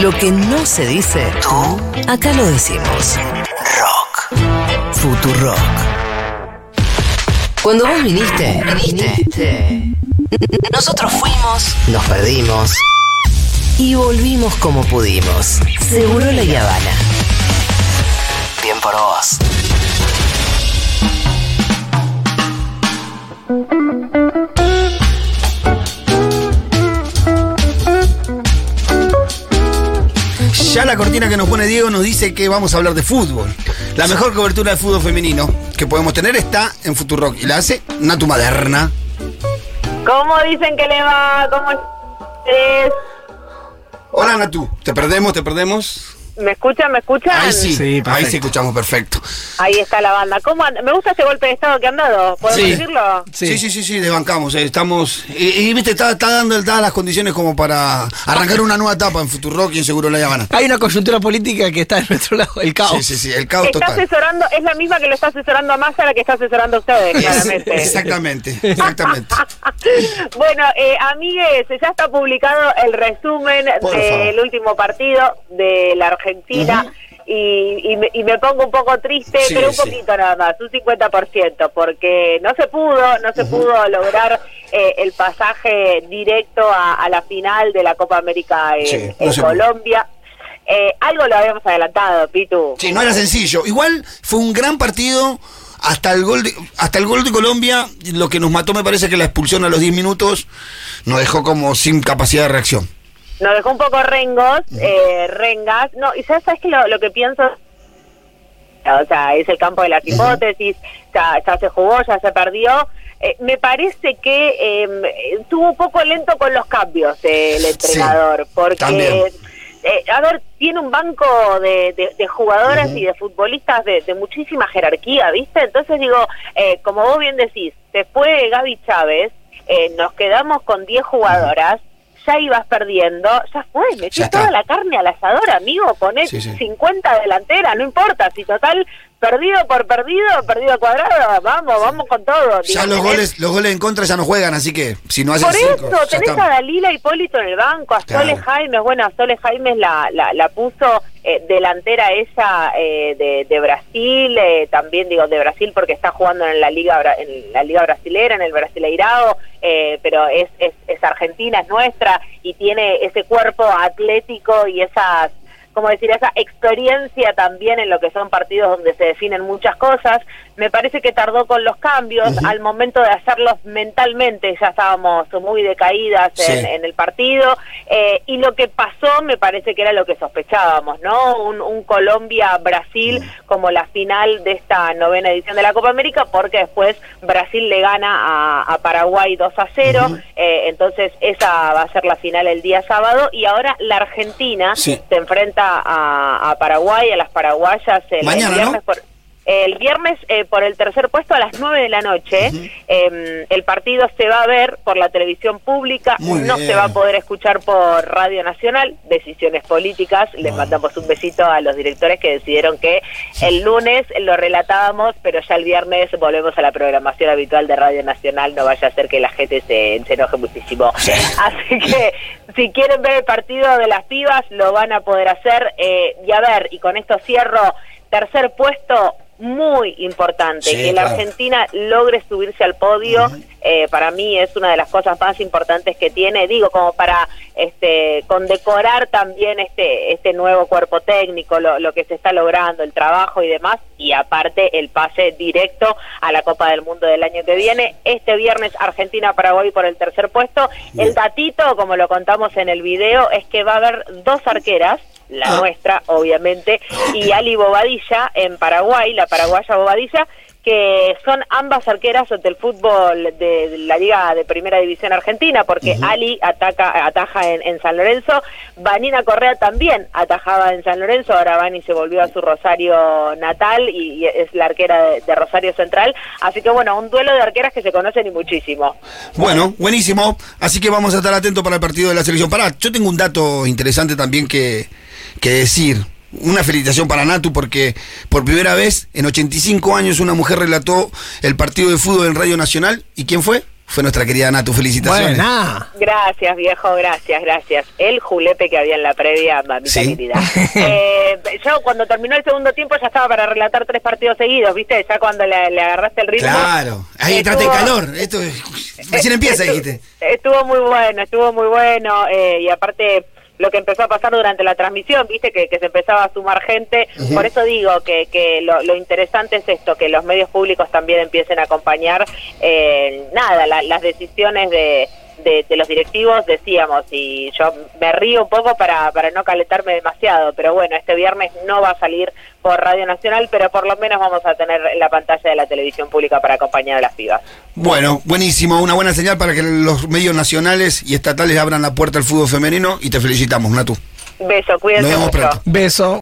Lo que no se dice, tú, acá lo decimos. Rock. Futurock. Cuando vos viniste, viniste. Nosotros fuimos, nos perdimos y volvimos como pudimos. Seguro la Habana. Bien por vos. La cortina que nos pone Diego nos dice que vamos a hablar de fútbol. La mejor cobertura de fútbol femenino que podemos tener está en Futurock y la hace Natu Maderna. ¿Cómo dicen que le va? ¿Cómo es? Hola Natu, te perdemos, te perdemos. ¿Me escuchan? ¿Me escuchan? Ahí sí, Sí, ahí sí escuchamos perfecto. Ahí está la banda. ¿Cómo and- Me gusta ese golpe de estado que han dado. ¿Podemos Sí. decirlo? Sí, sí, sí, sí, desbancamos. eh, estamos. Y, y, viste, está, está dando todas las condiciones como para arrancar una nueva etapa en Futurock y en Seguro La Habana. Hay una coyuntura política que está en nuestro lado, el caos. Sí, sí, sí, el caos Está total. asesorando, es la misma que lo está asesorando a Massa la que está asesorando a ustedes, claramente. Exactamente, exactamente. bueno, eh, amigues, ya está publicado el resumen del último partido de la Argentina. Y, y me, y me pongo un poco triste, Sí, pero un sí. poquito nada más, un 50%, porque no se pudo, no se pudo lograr eh, el pasaje directo a, a la final de la Copa América en, Sí, no en. Colombia. Eh, algo lo habíamos adelantado, Pitu. Sí, no era sencillo. Igual fue un gran partido. Hasta el gol de, hasta el gol de Colombia, lo que nos mató me parece que la expulsión a los 10 minutos nos dejó como sin capacidad de reacción. Nos dejó un poco rengos, eh, rengas. No, y ya sabes que lo, lo que pienso, o sea, es el campo de las hipótesis, ya, ya se jugó, ya se perdió. Eh, me parece que eh, estuvo un poco lento con los cambios el entrenador, porque, también. eh, a ver, tiene un banco de, de- de jugadoras y de futbolistas de, de muchísima jerarquía, ¿viste? Entonces digo, eh, como vos bien decís, se fue Gaby Chávez, eh, nos quedamos con 10 jugadoras, ya ibas perdiendo, ya fue, metí Ya toda la carne al asador, amigo, ponés Sí, sí. 50 delanteras, no importa, si total, perdido por perdido, perdido cuadrado, vamos, vamos con todo. Ya Digo, los goles, los goles en contra ya no juegan, así que si no haces por eso, ya tenés a Dalila Hipólito en el banco, a Sole Claro. Jaimes, bueno, a Sole Jaimes la, la, la puso eh, delantera ella eh, de, de Brasil, eh, también digo de Brasil porque está jugando en la liga en la liga brasilera, en el Brasileirao, eh, pero es, es, es argentina, es nuestra y tiene ese cuerpo atlético y esas como decir, esa experiencia también en lo que son partidos donde se definen muchas cosas. Me parece que tardó con los cambios. Al momento de hacerlos mentalmente ya estábamos muy decaídas en, Sí. en el partido. Eh, y lo que pasó me parece que era lo que sospechábamos, ¿no? Un, un Colombia-Brasil como la final de esta novena edición de la Copa América, porque después Brasil le gana a, a Paraguay 2 a 0. Eh, entonces esa va a ser la final el día sábado. Y ahora la Argentina Sí. se enfrenta a, a Paraguay, a las paraguayas el, el Mañana, viernes ¿no? por el viernes eh, por el tercer puesto a las 9 de la noche. Eh, el partido se va a ver por la televisión pública, Muy no bien. se va a poder escuchar por Radio Nacional, decisiones políticas. Les mandamos un besito a los directores que decidieron que el lunes lo relatábamos, pero ya el viernes volvemos a la programación habitual de Radio Nacional. No vaya a ser que la gente se, se enoje muchísimo. Así que si quieren ver el partido de las pibas, lo van a poder hacer. Eh, y a ver, y con esto cierro, tercer puesto muy importante, Sí, que la claro. Argentina logre subirse al podio, eh, para mí es una de las cosas más importantes que tiene, digo, como para este condecorar también este este nuevo cuerpo técnico, lo, lo que se está logrando, el trabajo y demás, y aparte el pase directo a la Copa del Mundo del año que viene. Este viernes Argentina-Paraguay por el tercer puesto. El datito, como lo contamos en el video, es que va a haber dos arqueras la Ah. nuestra, obviamente, y Ali Bobadilla en Paraguay, la paraguaya Bobadilla, que son ambas arqueras del fútbol de la Liga de Primera División Argentina, porque Ali ataca, ataja en, en San Lorenzo, Vanina Correa también atajaba en San Lorenzo, ahora Vani se volvió a su Rosario natal y, y es la arquera de, de Rosario Central, así que bueno, un duelo de arqueras que se conocen y muchísimo. Bueno, buenísimo. Así que vamos a estar atentos para el partido de la selección. Pará, yo tengo un dato interesante también que, que decir. Una felicitación para Natu porque por primera vez en 85 años una mujer relató el partido de fútbol en Radio Nacional. ¿Y quién fue? fue nuestra querida Natu. Felicitaciones. Buena. Gracias, viejo, gracias, gracias. El julepe que había en la previa, mamita Sí. querida. Eh, yo cuando terminó el segundo tiempo ya estaba para relatar tres partidos seguidos, ¿viste? Ya cuando le, le agarraste el ritmo. Claro. Ahí entraste en Estuvo- calor. Esto es- recién empieza, Estu- dijiste. Estuvo muy bueno, estuvo muy bueno. eh, y aparte, lo que empezó a pasar durante la transmisión, viste, que, que se empezaba a sumar gente. Por eso digo que, que lo, lo interesante es esto, que los medios públicos también empiecen a acompañar, eh, nada, la- las decisiones de. De, de los directivos decíamos y yo me río un poco para, para no calentarme demasiado pero bueno este viernes no va a salir por Radio Nacional pero por lo menos vamos a tener la pantalla de la televisión pública para acompañar a las pibas Bueno, buenísimo. Una buena señal para que los medios nacionales y estatales abran la puerta al fútbol femenino y te felicitamos, Natu. beso cuídense Nos vemos mucho pronto. Beso.